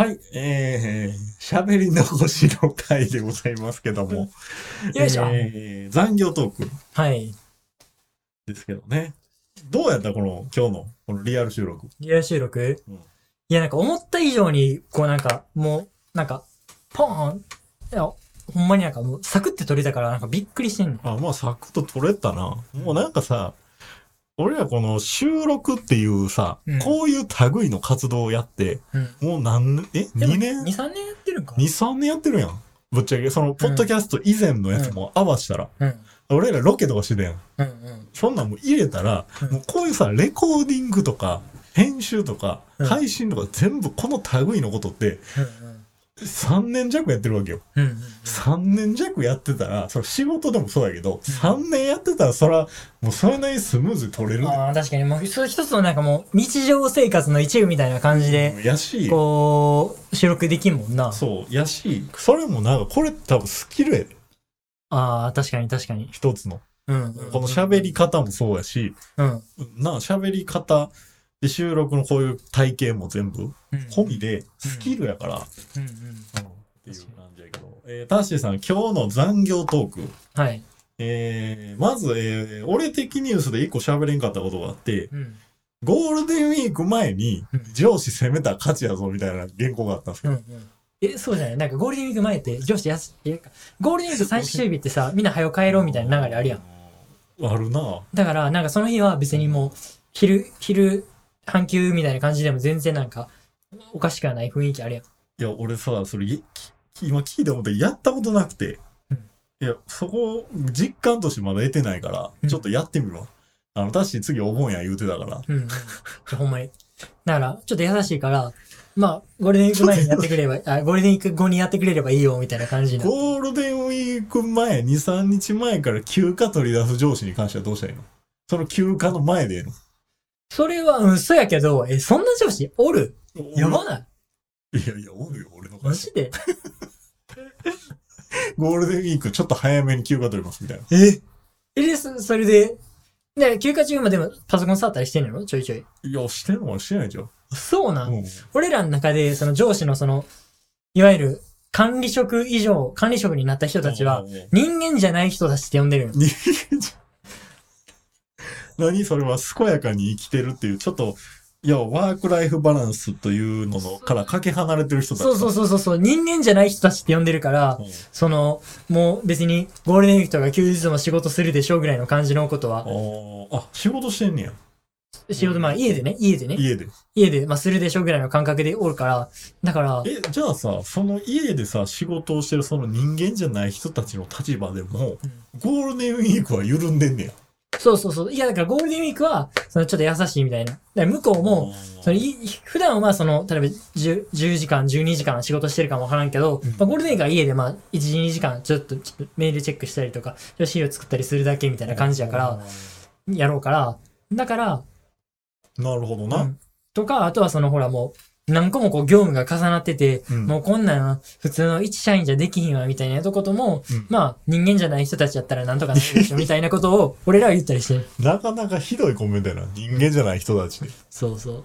はい、えー、喋り残しの回でございますけども、よいしょ。えー残業トークはい。ですけどね。どうやったこの、今日の、このリアル収録？リアル収録、うんいや、なんか思った以上に、こうなんか、もう、なんか、ポーンいや、ほんまになんかもう、サクって撮れたから、なんかびっくりしてんの。あ、まあ、サクッと撮れたな。もうなんかさ、俺らこの収録っていうさ、うんこういう類の活動をやって、うん。もう何年、え、でも2年 ?2、3年やってるんか ?2、3年やってるやん。ぶっちゃけ、その、ポッドキャスト以前のやつも合わしたら、うん。俺らロケとかしてたやん。うんうん。そんなんもう入れたら、うんもうこういうさ、レコーディングとか、編集とか、うん配信とか全部この類のことって、3年弱やってるわけよ。うんうん。うんうん。3年弱やってたら、それ仕事でもそうやけど、3年やってたら、そら、もうそれなりにスムーズに取れる。ああ、確かに、もう、それ一つのなんかもう、日常生活の一部みたいな感じで、やし、こう、収録できんもんな。そう、やし、それもなんか、これ多分スキルやで、ああ、確かに確かに。一つの。うんうん。この喋り方もそうやし、うん。な、喋り方で収録のこういう体型も全部、うん。込みで、スキルやから、うんうん。っていう感じやけど。えー、タッシーさん、今日の残業トーク。はい。えー、まず、えー、俺的ニュースで一個喋れんかったことがあって、うん。ゴールデンウィーク前にうん上司責めたら勝ちやぞみたいな原稿があったんですけうんうん。え、そうじゃない？なんかゴールデンウィーク前って上司やす、え、ゴールデンウィーク最終日ってさ、みんな早く帰ろうみたいな流れあるやん。ど。あるなだから、なんかその日は別にもう、昼、昼、半休みたいな感じでも全然なんか、おかしくはない雰囲気あるやん。いや、俺さ、それ、今聞いて思ってやったことなくて、うんいや、そこ、実感としてまだ得てないから、うんちょっとやってみるわ。あの、タッシー次お盆や言うてたから。うん、うん。ほんまに。だから、ちょっと優しいから、まあ、ゴールデンウィーク前にやってくれれば、あ、ゴールデンウィーク後にやってくれればいいよ、みたいな感じゴールデンウィーク前、2、3日前から休暇取り出す上司に関してはどうしたらいいの？その休暇の前でええの？それは、うん、そうやけど、え、そんな上司おる？やばない？いやいや、おるよ、俺の会社マジで？ゴールデンウィークちょっと早めに休暇取りますみたいな。ええ、で、そそれで、で、休暇中までもパソコン触ったりしてんの？よちょいちょい。いや、してんのはしてないじゃん。そうなん、うん。俺らの中で、その上司のその、いわゆる管理職以上、管理職になった人たちは、うん、人間じゃない人たちって呼んでるよ。人間じゃ何それは健やかに生きてるっていう、ちょっと、いや、ワークライフバランスというののからかけ離れてる人たち。そうそうそうそうそう、人間じゃない人たちって呼んでるから、うん。その、もう別にゴールデンウィークとか休日も仕事するでしょうぐらいの感じのことは。あ、ー。あ、仕事してんねや。仕事、まあ家でね、家でね、家で。家で、まあするでしょうぐらいの感覚でおるから、だから、え、じゃあさ、その家でさ、仕事をしてるその人間じゃない人たちの立場でも、ゴールデンウィークは緩んでんねや。そうそうそう。いや、だからゴールデンウィークは、そのちょっと優しいみたいな。だから向こうも、そのい普段はその、例えば 10, 10時間、12時間仕事してるかもわからんけど、うんまあ、ゴールデンウィークは家でまあ、1、2時間ちょっとちょっとメールチェックしたりとか、資料作ったりするだけみたいな感じやから、やろうから、だから、なるほどな。うんとか、あとはそのほらもう、何個もこう業務が重なってて、うんもうこんなん普通の一社員じゃできひんわみたいなとことも、うんまあ人間じゃない人たちやったらなんとかなるでしょ みたいなことを俺らは言ったりして。なかなかひどいコメントやな。人間じゃない人たちで。そうそう。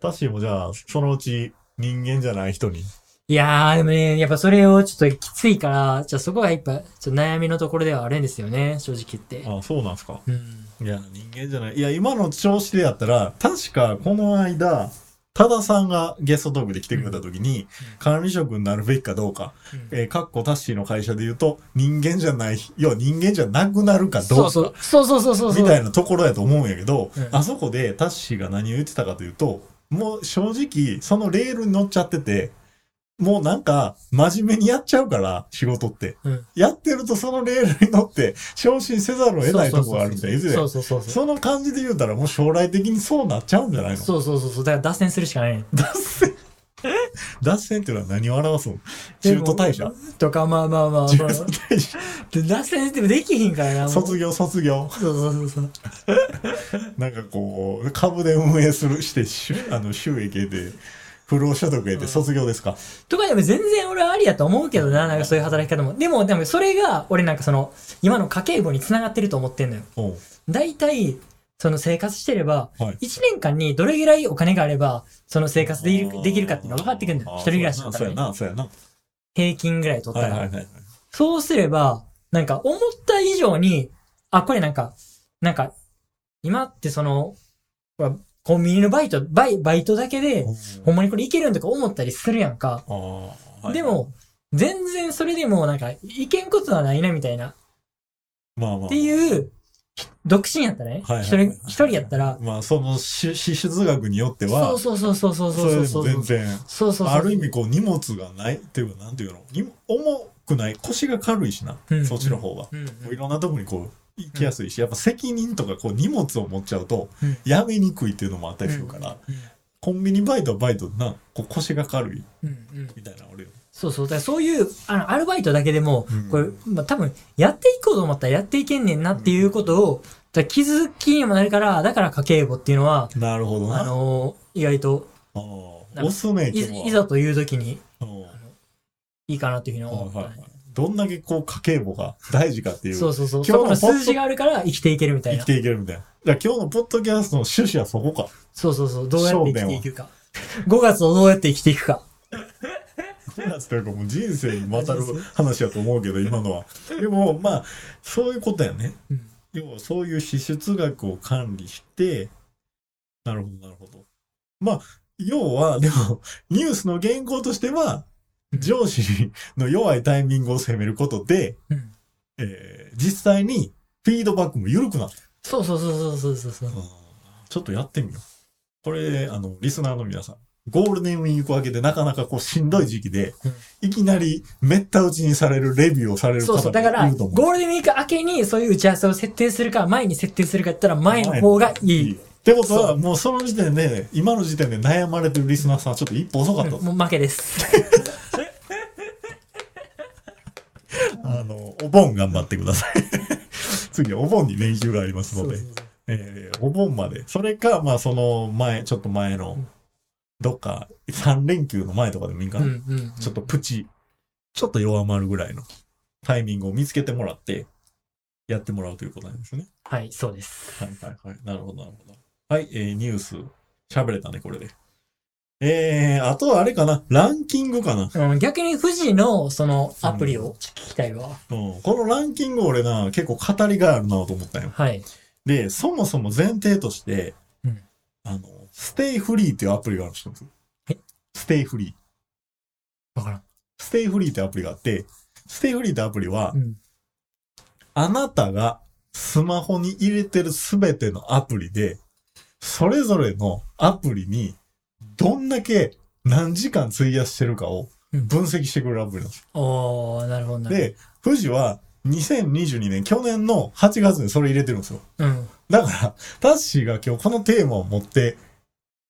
タッシーもじゃあ、そのうち人間じゃない人に。いやー、でもね、やっぱそれをちょっときついから、じゃあそこがやっぱ、ちょっと悩みのところではあるんですよね、正直言って。あそうなんすか。うん。いや、人間じゃない。いや、今の調子でやったら、確かこの間、多田さんがゲストトークで来てくれた時に、管理職になるべきかどうか、えー、かっこタッシーの会社で言うと、人間じゃない、要は人間じゃなくなるかどうか。そうそう。そうそう。みたいなところやと思うんやけど、うんあそこでタッシーが何を言ってたかというと、もう正直、そのレールに乗っちゃってて、もうなんか、真面目にやっちゃうから、仕事って。うんやってるとそのレールに乗って、昇進せざるを得ないとこがあるみたいな。いずれそうそうそうその感じで言うたら、もう将来的にそうなっちゃうんじゃないのそうそうそうそう。だから脱線するしかない。脱線？脱線っていうのは何を表すの中途退社？とか、まあまあまあ、中まあ途退社？で脱線ってできひんからな。卒業、卒業。そうそうそうそう。なんかこう、株で運営するして、あの収益得て、不労所得得て卒業ですか？とかでも全然俺はありやと思うけどな、なんかそういう働き方も。でも、でもそれが、俺なんかその、今の家計簿に繋がってると思ってんのよ。大体、その生活してれば、はい。1年間にどれぐらいお金があれば、その生活できるできるかっていうのが分かってくるんだよ。一人暮らしだったらね。そうやな、そうやな。平均ぐらい取ったら。そうすれば、なんか思った以上に、あ、これなんか、なんか、今ってその、コンビニのバイト、バイバイトだけで、ほんまにこれいけるんとか思ったりするやんか。はいで、も、全然それでもなんか、いけんことはないなみたいな。っまあまあ。ていう、独身やったらね。はいはい一人、一人やったら、まあ、その支支出額によっては、そうそうそうそうそうそうそ全然、そうそうそう。ある意味こう荷物がないっていうか、なんていうのに重くない腰が軽いしな、うんそっちの方が。うんうんいろんなとこにこう行きやすいし、やっぱ責任とかこう荷物を持っちゃうとうん、やめにくいっていうのもあったりするから、コンビニバイトはバイトでな、こう腰が軽いうんうん。みたいなのあるよね。そうそう。だからそういう、あの、アルバイトだけでもうん、これ、まあ、多分、やっていこうと思ったらやっていけんねんなっていうことを、だ気づきにもなるから、だから家計簿っていうのは、なるほどな。あのー意外と、あーおすすめいざという時にうん。いいかなっていうふうに思ったね、はいはいはいどんだけこう家計簿が大事かっていう。そうそうそう。今日の数字があるから生きていけるみたいな。生きていけるみたいな。だ今日のポッドキャストの趣旨はそこか。そうそうそう。どうやって生きていくか。5月をどうやって生きていくか。5月というかもう人生にまたる話やと思うけど、今のは。でも、まあ、そういうことやね。うん要はそういう支出額を管理して、なるほど、なるほど。まあ、要は、でも、ニュースの原稿としては、上司の弱いタイミングを攻めることで、うんえー実際にフィードバックも緩くなった。そうそうそうそうそうそう。ちょっとやってみよう。これ、あの、リスナーの皆さん、ゴールデンウィーク明けでなかなかこうしんどい時期で、いきなりめった打ちにされるレビューをされる方もそうそう。だから、いると思う。ゴールデンウィーク明けにそういう打ち合わせを設定するか、前に設定するかやったら前の方がいい。ってことは、もうその時点で、今の時点で悩まれてるリスナーさんはちょっと一歩遅かったと。もう負けです。あの、お盆頑張ってください。次、お盆に練習がありますので、えーお盆まで。それか、まあその前、ちょっと前の、どっか3連休の前とかでもいいかな。うんうんうんちょっとプチ、ちょっと弱まるぐらいのタイミングを見つけてもらって、やってもらうということなんですね。はい、そうです。はいはいはい。なるほどなるほど。はい、えー、ニュース、喋れたね、これで。えー、あとはあれかな、ランキングかな。うん、逆に富士のそのアプリを聞きたいわ。うん、このランキング俺な、結構語りがあるなと思ったよ。はい。で、そもそも前提として、うんあの、 StayFree っていうアプリがあるんですよ。はい StayFree。わからん。 StayFree ってアプリがあって、 StayFree ってアプリは、うん。あなたがスマホに入れてるすべてのアプリで、それぞれのアプリにどんだけ何時間費やしてるかをうん分析してくれるアプリなんですよ。おー、なるほどなるほど。で、富士は2022年、去年の8月にそれ入れてるんですよ。うん。だから、タッシーが今日このテーマを持って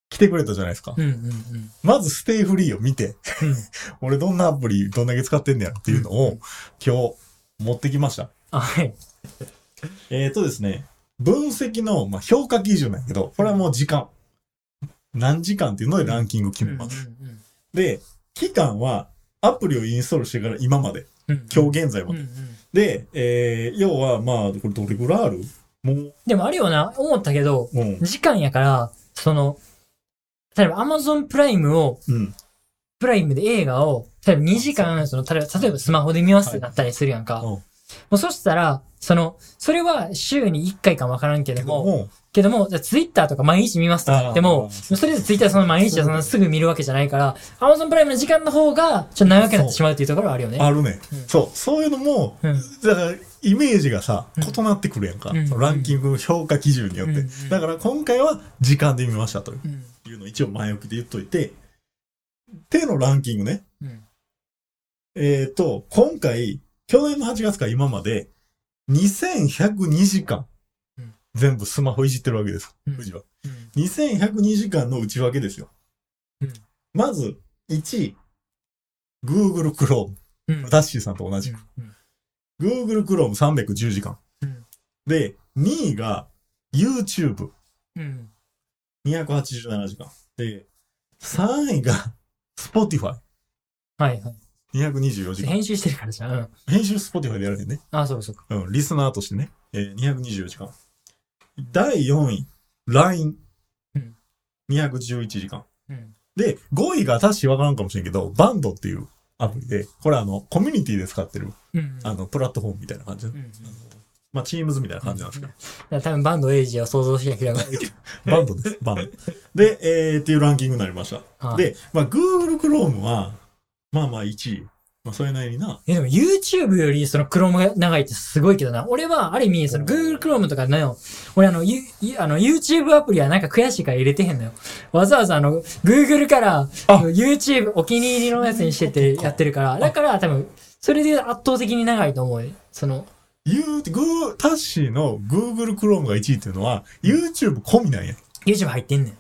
来てくれたじゃないですか。うんうんうん。まず StayFree を見て、うん。俺どんなアプリどんだけ使ってんねやろっていうのを今日持ってきました。あ、はい。えーとですね、分析の、まあ、評価基準なんやけど、これはもう時間。何時間っていうのでランキング決めます。うんで、期間はアプリをインストールしてから今まで。うんうん。今日現在まで。うんうん。で、えー、要は、まあ、これどれぐらいある？もう、でもあるよな、思ったけど、うん。時間やから、その、例えば Amazon プライムを、うん。プライムで映画を、例えば2時間、その、例えば、例えばスマホで見ますってなったりするやんか。うんもうそしたら、その、それは週に1回かもわからんけども、もけども、じゃツイッターとか毎日見ますとか言っても、それでツイッターその毎日はそんなすぐ見るわけじゃないから、Amazon プライムの時間の方が、ちょっと長くなってしまうっていうところはあるよね。あるね、うんそう。そういうのも、うん。だから、イメージがさ、うん異なってくるやんか。うんそのランキングの評価基準によって。うんだから今回は時間で見ましたとうん。いうのを一応前置きで言っといて、手のランキングね。うん。えっ、と、今回、去年の8月から今まで、2102時間うん、全部スマホいじってるわけです。うん富士は。うん。2102時間の内訳ですよ。うんまず、1位、Google Chrome。うん。ダッシーさんと同じく。うん。Google Chrome 310時間。うんで、2位が YouTube うん。287時間。で、3位が Spotify はいはい。224時間。編集してるからじゃん。うん。編集 Spotify でやるねんね。あ、そうそうか。うん、リスナーとしてね。えー、224時間。第4位、LINE うん。211時間。うん。で、5位が確かわからんかもしれんけど、バンドっていうアプリで、これあの、コミュニティで使ってる、うん。あの、プラットフォームみたいな感じで、うんうんまあ、チームズみたいな感じなんですけど、だから多分バンドエイジを想像して開かれてる。バンドです、バンド。で、えー、っていうランキングになりました。はいで、まあ、Google Chrome は、まあまあ1位。まあ、それなりにな。え、でも YouTube よりその Chrome が長いってすごいけどな。俺はある意味、その Google Chrome とかの、俺あの、あの YouTube アプリはなんか悔しいから入れてへんのよ。わざわざあの、Google からあ YouTube お気に入りのやつにしててやってるから、だから多分、それで圧倒的に長いと思うよ。その、言う、グー、タッシーの Google Chrome が1位っていうのは、YouTube 込みなんや。YouTube 入ってんねん。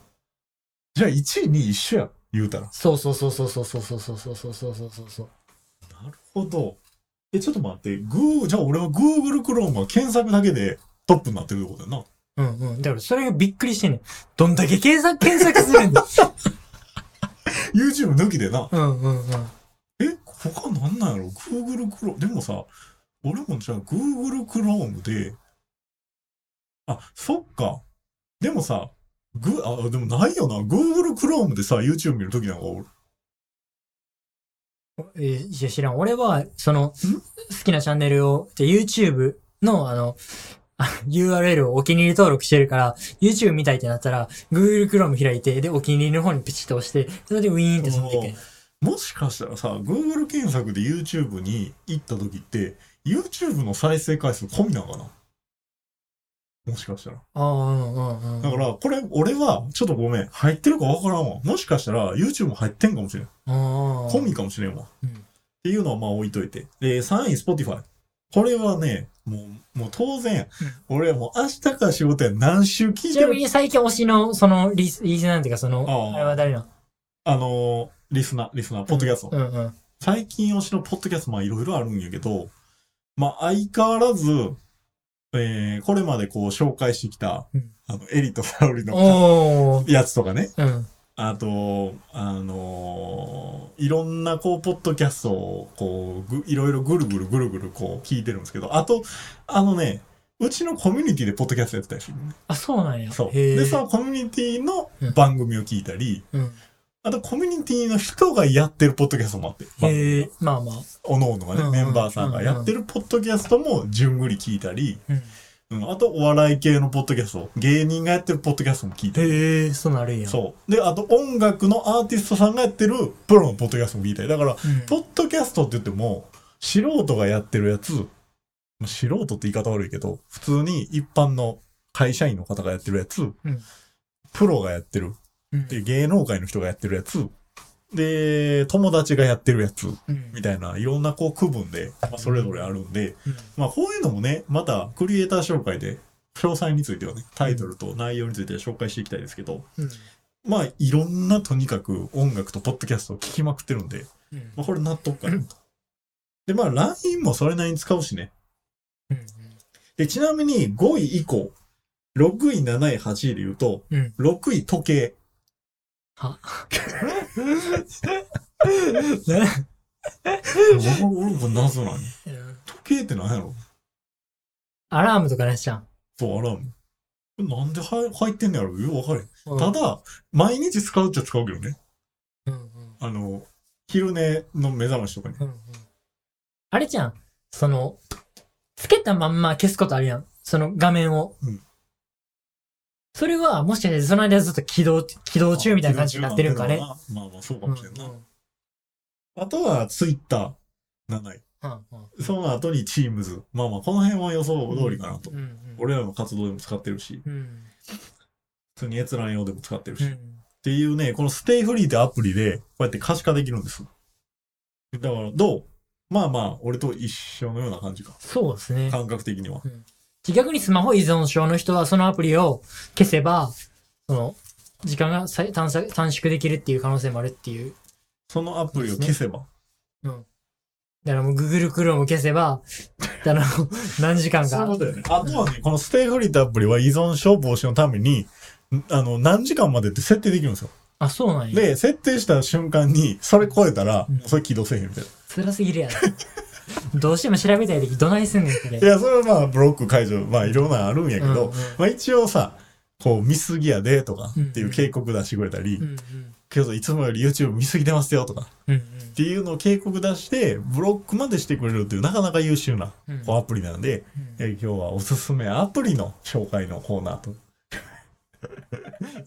じゃあ1位2位一緒や。言うたら。そうそうそうそうそうそうそうそうそうそうそうそうそう。なるほど。え、ちょっと待って。グー、じゃあ俺は Google Chrome は検索だけでトップになってるってことやな。うんうん。だからそれがびっくりしてんねん。どんだけ検索、検索するんだ。YouTube 抜きでな。うんうんうん。え、他なんなんやろ ?Google Chrome。でもさ、俺もじゃあ Google Chrome で、あ、そっか。でもさ、グあ、でもないよな。Google Chrome でさ、YouTube 見るときなんかおる。えーいや知らん。俺は、その、好きなチャンネルを、で YouTube の、あの、あ URL をお気に入り登録してるから、YouTube 見たいってなったら、Google Chrome 開いて、で、お気に入りの方にピチッと押して、それでウィーンって飛んでいく。もしかしたらさ、Google 検索で YouTube に行ったときって、YouTube の再生回数込みなのかな？もしかしたら。ああ、うんうんうん。だから、これ、俺は、ちょっとごめん、入ってるかわからんわ。もしかしたら、YouTube も入ってんかもしれん。ああ。込みかもしれんわ。うんっていうのはまあ置いといて。で、3位、Spotify。これはね、もう、もう当然、俺はもう明日から仕事や何週聞いてる。ちなみに最近推しの、その、リス、リスナーっていうか、その、あれは誰なの？あのーリスナー、リスナー、ポッドキャスト。うんうん。最近推しのポッドキャスト、まあいろいろあるんやけど、まあ相変わらず、えー、これまでこう紹介してきた、うんあの、エリとサウリの。やつとかね。うん。あと、あのーいろんなこう、ポッドキャストを、こう、ぐいろいろぐるぐるぐるぐるこう聞いてるんですけど、あと、あのね、うちのコミュニティでポッドキャストやってたりするのね。あ、そうなんや。そう。で、そのコミュニティの番組を聞いたり、うん。あとコミュニティの人がやってるポッドキャストもあって、まあへえ、まあまあ。おのおのがね、うんうんメンバーさんがやってるポッドキャストもじゅんぐり聞いたり、うん。うん、あとお笑い系のポッドキャスト、芸人がやってるポッドキャストも聞いたり。へえ、そうなるんや。そう。で、あと音楽のアーティストさんがやってるプロのポッドキャストも聞いたり。だから、うん。ポッドキャストって言っても、素人がやってるやつ、まあ素人って言い方悪いけど、普通に一般の会社員の方がやってるやつ、プロがやってる、うんで芸能界の人がやってるやつ、で、友達がやってるやつ、うん。みたいな、いろんなこう区分で、まあ、それぞれあるんで、うんまあこういうのもね、またクリエイター紹介で、詳細についてはね、タイトルと内容については紹介していきたいですけど、うん。まあいろんなとにかく音楽とポッドキャストを聞きまくってるんで、うん。まあこれ納得かなと。で、まあ LINE もそれなりに使うしね。うん。で、ちなみに5位以降、6位、7位、8位で言うと、うん。6位時計。は？俺俺も謎なんや時計って何やろ？アラームとかなしちゃん。そう、アラーム。なんで入入ってんのやろ？よくわかれん。うんただ、毎日使うっちゃ使うけどね。うんうんあの、昼寝の目覚ましとかに。うんうんあれじゃん。その、つけたまんま消すことあるやん。その画面を。うんそれは、もしかしてその間ずっと起動、起動中みたいな感じになってるんかね。まあまあそうかうんもしれんな。あとは、ツイッター。7位。うんうんその後に Teams。まあまあ、この辺は予想通りかなと。うんうん俺らの活動でも使ってるし、うん普通に閲覧用でも使ってるし。っうんていうね、この StayFree ってアプリで、こうやって可視化できるんです。だから、どう？まあまあ、俺と一緒のような感じか。そうですね。感覚的には。逆にスマホ依存症の人はそのアプリを消せば、その、時間がさ短縮できるっていう可能性もあるっていう。そのアプリを消せば？だからもう Google Chrome を消せば、あの、何時間かそういうこ。とだよね。あとはね、この StayFree ってアプリは依存症防止のために、んあの、何時間までって設定できるんですよ。あ、そうなんや。で、設定した瞬間に、それ超えたらうん、それ起動せえへんみたいな。辛すぎるやろ。どうしても調べたい時どないすんねん、それ。いや、それはまあ、ブロック解除、まあ、いろんなのあるんやけど、うんうんまあ一応さ、こう見すぎやでとかっていう警告出してくれたり、うんうん。けどいつもより YouTube 見すぎてますよとかうんっていうのを警告出して、ブロックまでしてくれるっていうなかなか優秀なうん。こうアプリなんで、えー今日はおすすめアプリの紹介のコーナーと。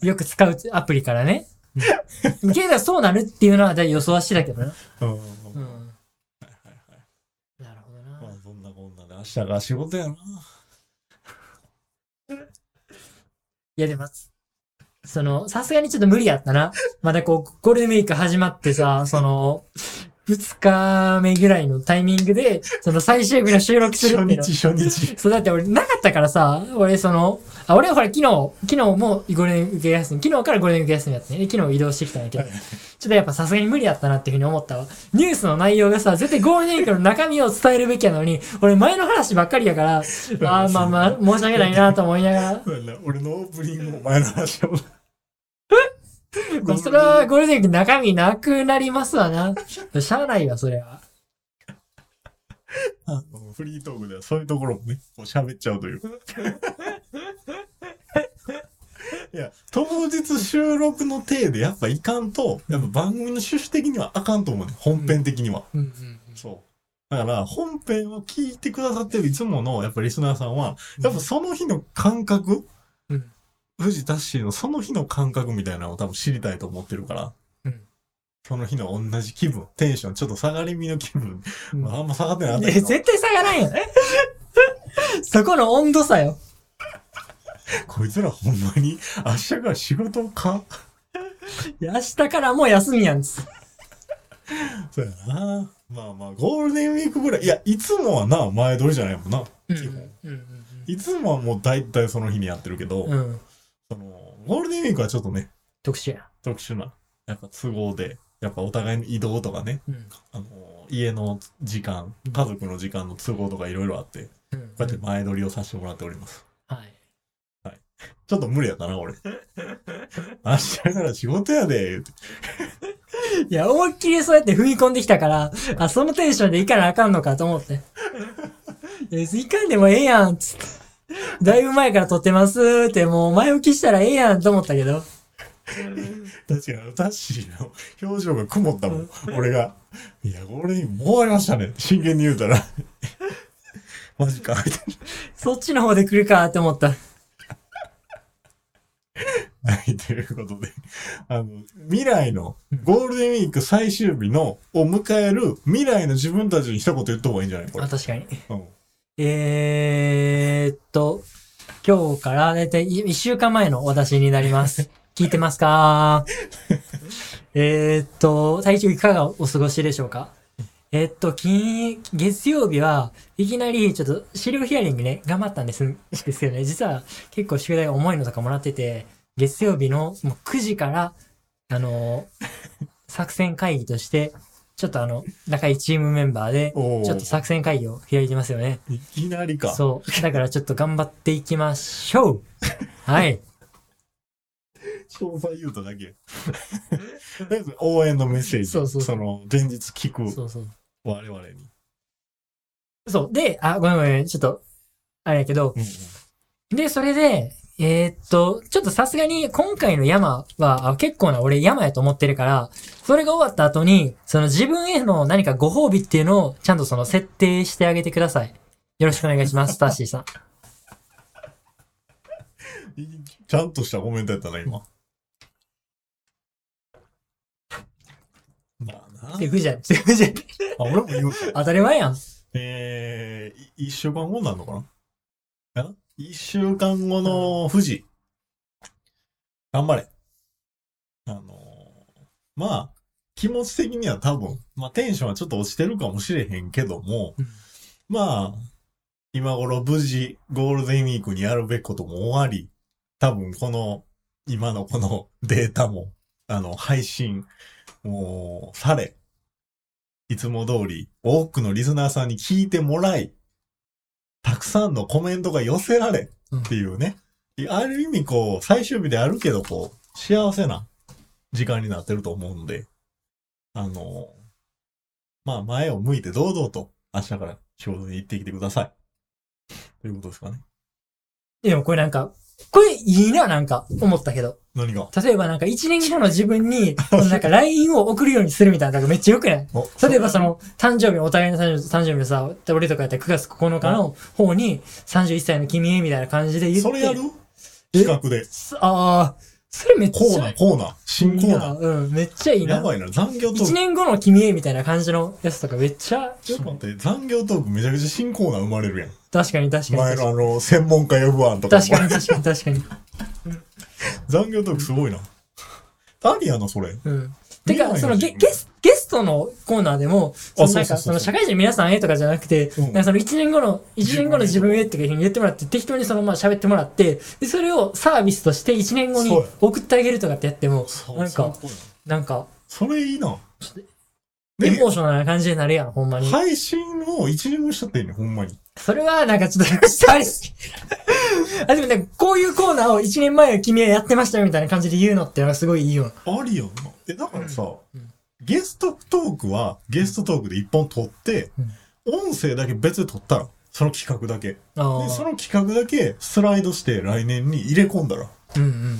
よく使うアプリからね。うんけどそうなるっていうのは予想はしてたけどな。うんうん。なるほどな。まあそんなこんなで明日が仕事やな。いやでも、その、さすがにちょっと無理やったな。まだこう、ゴールデンウィーク始まってさ、その、二日目ぐらいのタイミングで、その最終日の収録する初っていうの。日初日。そう、だって俺なかったからさ、俺その、あ、俺はほら昨日、昨日もゴールデンウィーク休み、昨日からゴールデンウィーク休みやってね。で昨日移動してきたんやけど、ちょっとやっぱさすがに無理やったなっていうふうに思ったわ。ニュースの内容がさ、絶対ゴールデンウィークの中身を伝えるべきやのに、俺前の話ばっかりやから、あーまあまあ、申し訳ないなと思いながら。そうやな俺のオープニングも前の話を。まあ、それはゴールデンウィーク中身なくなりますわな。しゃあないわ、それは。あのフリートークではそういうところもね、こう喋っちゃうという。いや、当日収録の体でやっぱいかんと、やっぱ番組の趣旨的にはあかんと思うね。本編的には。うんうんそう。だから、本編を聞いてくださってるいつもの、やっぱリスナーさんは、やっぱその日の感覚、うん藤田ッシーのその日の感覚みたいなのを多分知りたいと思ってるから、うんその日の同じ気分、テンション、ちょっと下がり身の気分、うんまあ、あんま下がってなかったけど、絶対差がないよ。そこの温度差よ。こいつらほんまに明日から仕事か？いや明日からもう休みやんつ。そうやな。まあまあ、ゴールデンウィークぐらい、いや、いつもはな、前撮りじゃないもんな。うん基本。うんいつもはもう大体その日にやってるけど。うん。その、ゴールデンウィークはちょっとね、特殊や。特殊な、やっぱ都合で、やっぱお互いの移動とかね、うん。あの、家の時間、家族の時間の都合とかいろいろあって、こうん。うやって前撮りをさせてもらっております。はい。ちょっと無理やったな、俺。明日から仕事やで、言うて。いや、思いっきりそうやって踏み込んできたから、あ、そのテンションでいかなあかんのかと思って。いや、いかんでもええやん、つって。だいぶ前から撮ってますって、もう前置きしたらええやんと思ったけど。確かに、タッシーの表情が曇ったもん。俺が、いや、ゴールデンウィークもう終わりましたね。真剣に言うたら。マジか、みたいそっちの方で来るかって思った。な。はい、ということで、あの、未来の、ゴールデンウィーク最終日の、を迎える未来の自分たちに一言言った方がいいんじゃない？これあ、。確かに。うん。えーっと、今日からだいたい1週間前の私になります。聞いてますか？えーっと、体調いかがお過ごしでしょうか？えーっと、金、月曜日はいきなりちょっと資料ヒアリングね、頑張ったんです、ですけどね、実は結構宿題重いのとかもらってて、月曜日のもう9時から、あのー作戦会議として、ちょっとあの、仲いいチームメンバーで、ちょっと作戦会議を開いてますよね。いきなりか。そう。だからちょっと頑張っていきましょう。はい。詳細言うただけ。応援のメッセージ。そうそうそうの、前日聞くそうそう。我々に。そう。で、あ、ごめんごめん。ちょっと、あれやけど、うんうんで、それで、えーっと、ちょっとさすがに今回の山はあ結構な俺山やと思ってるから、それが終わった後に、その自分への何かご褒美っていうのをちゃんとその設定してあげてください。よろしくお願いします、タッシーさん。ちゃんとしたコメントやったな、今。まあな。手不じゃん、手不じゃん。あ、俺も言うか。当たり前やん。えー、い一週間後になるのかな？え？一週間後の富士。頑張れ。あのーまあ、気持ち的には多分、まあテンションはちょっと落ちてるかもしれへんけども、うんまあ、今頃無事ゴールデンウィークにやるべきことも終わり、多分この、今のこの データも、あの、配信、もう、され、いつも通り多くのリスナーさんに聞いてもらい、たくさんのコメントが寄せられっていうね。ある意味こう、最終日であるけどこう、幸せな時間になってると思うんで、あの、まあ前を向いて堂々と明日から仕事に行ってきてください。ということですかね。でもこれなんか、これいいな、なんか、思ったけど。何が？例えばなんか1年後の自分に、なんか LINE を送るようにするみたいなのがめっちゃ良くない？お例えばその、誕生日、お互いの誕生日のさ、俺とかやったら9月9日の方に、31歳の君へみたいな感じで言って。それやる？企画で。ああ、それめっちゃコーナー、コーナー。新コーナー。うん、めっちゃいいな。やばいな、残業トー1ク。年後の君へみたいな感じのやつとかめっちゃ、ちょっと待って、残業トークめちゃくちゃ新コーナー生まれるやん。確かに確かに。前のあの、専門家呼ぶ案とか。確かに確かに確かに。残業トークすごいな。ありやな、それ。うん。てか、そのゲゲスゲストのコーナーでも、そのなんか、その社会人皆さんへとかじゃなくて、うんなんかその1年後の、1年後の自分へっていうふうに言ってもらって、適当にそのまあ喋ってもらって、で、それをサービスとして1年後に送ってあげるとかってやっても、なんか、なんか、それいいな。エで、モーショナルな感じになるやん、ほんまに。配信を一年もしちゃってんねん、ほんまに。それは、なんかちょっと、あでもね、こういうコーナーを1年前は君はやってましたよみたいな感じで言うのってのはすごいいいよ。ありやんな。え、だからさ、うんゲストトークは、ゲストトークで一本撮って、音声だけ別で撮ったら、その企画だけ。あで、そあ。の企画だけスライドして来年に入れ込んだら。うんうんうん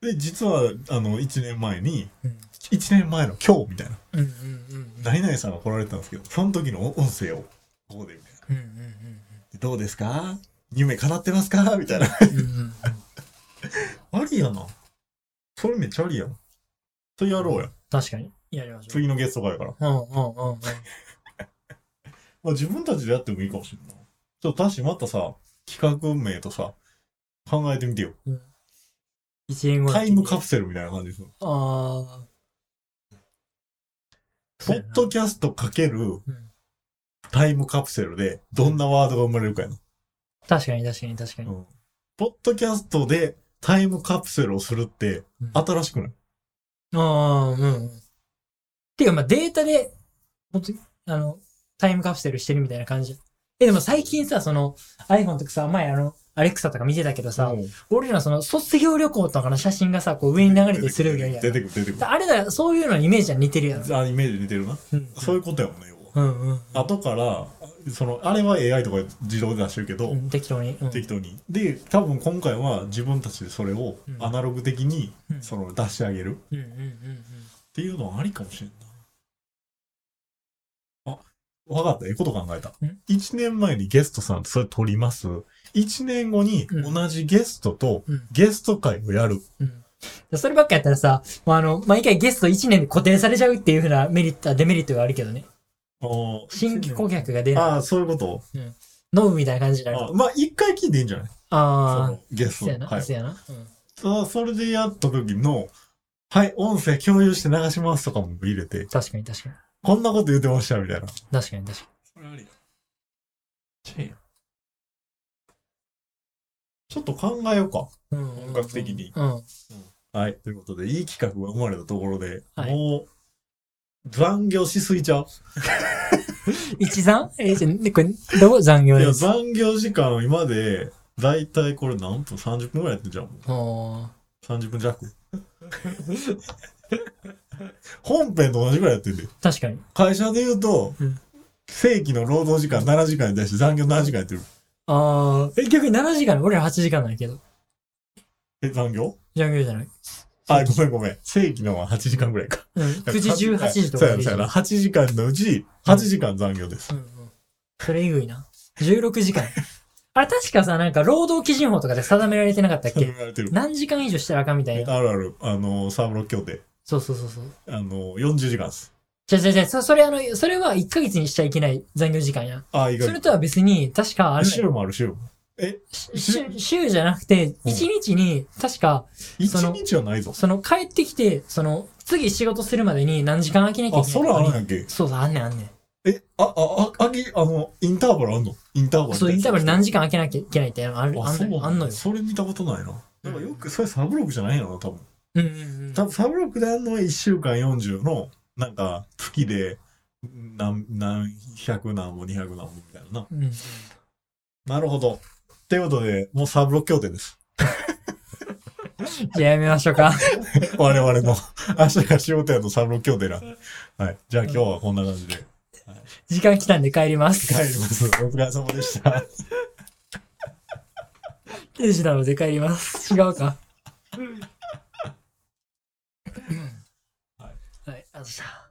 で、実は、あの、1年前に、うん。1年前の今日みたいな、うんうんうんうん。何々さんが来られてたんですけど、その時の音声を、ここでみたいな。うんうんうんでどうですか？夢叶ってますか？みたいな。うんうんうん。ありやな。それめっちゃありやん。それやろうや。確かに。やりましょう。次のゲスト会やから。うんうんうんうん。まあ自分たちでやってもいいかもしれんない。ちょっと確かにまたさ、企画名とさ、考えてみてよ。一年後のタイムカプセルみたいな感じでする。ああ。ポッドキャストかけるうんタイムカプセルでどんなワードが生まれるかやな。確かに確かに確かに。うんポッドキャストでタイムカプセルをするってうん新しくない？ああ、うんうん。ていうか、まあデータで、ほんとあの、タイムカプセルしてるみたいな感じ。え、でも最近さ、その iPhone とかさ、前あの、アレクサとか見てたけどさ、うん俺らその卒業旅行とかの写真がさ、こう上に流れてするやんや出てくる出てくる。あれだ、そういうのにイメージは似てるやろ。あ、イメージ似てるな。うん。そういうことやもんね。うんうん。後から、その、あれは AI とかで自動で出してるけど、うん、適当に。うん。適当に。で、多分今回は自分たちでそれをうんアナログ的にうんその出してあげるっうんうんうんていうのはありかもしれんな。あ、わかった。ええこと考えたん。1年前にゲストさんとそれ撮ります？1年後にうん同じゲストとうんゲスト会をやる。うん。うん。そればっかやったらさ、もうあの、毎回ゲスト1年で固定されちゃうっていうふうなメリット、デメリットがあるけどね。新規顧客が出ない。ああ、そういうこと？ノブみたいな感じになるあ。まあ、一回聞いていいんじゃない？そあのゲスあ、そうやな、トの会。そうやな。それでやった時の、はい、音声共有して流しますとかも入れて、確かに確かに。こんなこと言ってましたみたいな。確かに確かそれありや。チェや。ちょっと考えようか。に。うん。本格的にうん。はい。ということで、いい企画が生まれたところで、はいもう、残業しすぎちゃう。一残？え、じゃ、ね、これ、どこ残業いや。残業時間今で、だいたいこれ何分 ?30 分ぐらいやってんじゃん。もうおー30分弱。本編と同じぐらいやってんで。確かに。会社で言うと、うん正規の労働時間7時間に対して残業7時間やってる？ああ、え、逆に7時間、俺ら8時間なんやけど。え、残業？残業じゃない。あ、ごめんごめん。正規のは8時間ぐらいか。うん。9時、18時とそうかでいいじゃんやなそうやな。8時間のうち、8時間残業です。うんうん。それえぐいな。16時間。あれ確かさ、なんか労働基準法とかで定められてなかったっけ？そう言われてる。何時間以上したらあかんみたいな。あるある。あの、サーブロック協定。そうそうそうそう。あの、40時間です。じゃじゃじゃ、そそれあの、それは1ヶ月にしちゃいけない残業時間や。あ、意外それとは別に、確かあるね週もある週も。え、週週じゃなくて、うん1日に、確か、その1日はないぞ。その帰ってきて、その、次仕事するまでに何時間空きなきゃいあ、けないそれあるんねやんけ。そうそう、あんねんあんねん。え、あ、あ、あ、あぎ、あの、インターバルあんの？インターバルそう、インターバル何時時間空けなきゃいけないってある、あんあ、んのよ。それ見たことないな。なんかよく、それサブロクじゃないのな、多分。うんうんうん。多分サブロクであるのは1週間40の、なんか、月で、何、何百何本、200何本みたいなな。うんうん。なるほど。ということで、もうサブロク協定です。じゃあやめましょうか。我々の、明日が仕事やとサブロク協定な。はい。じゃあ今日はこんな感じで時間来たんで帰ります。帰ります。お疲れ様でした。定時なので帰ります。違うか。はい。はい、ありがとうございました。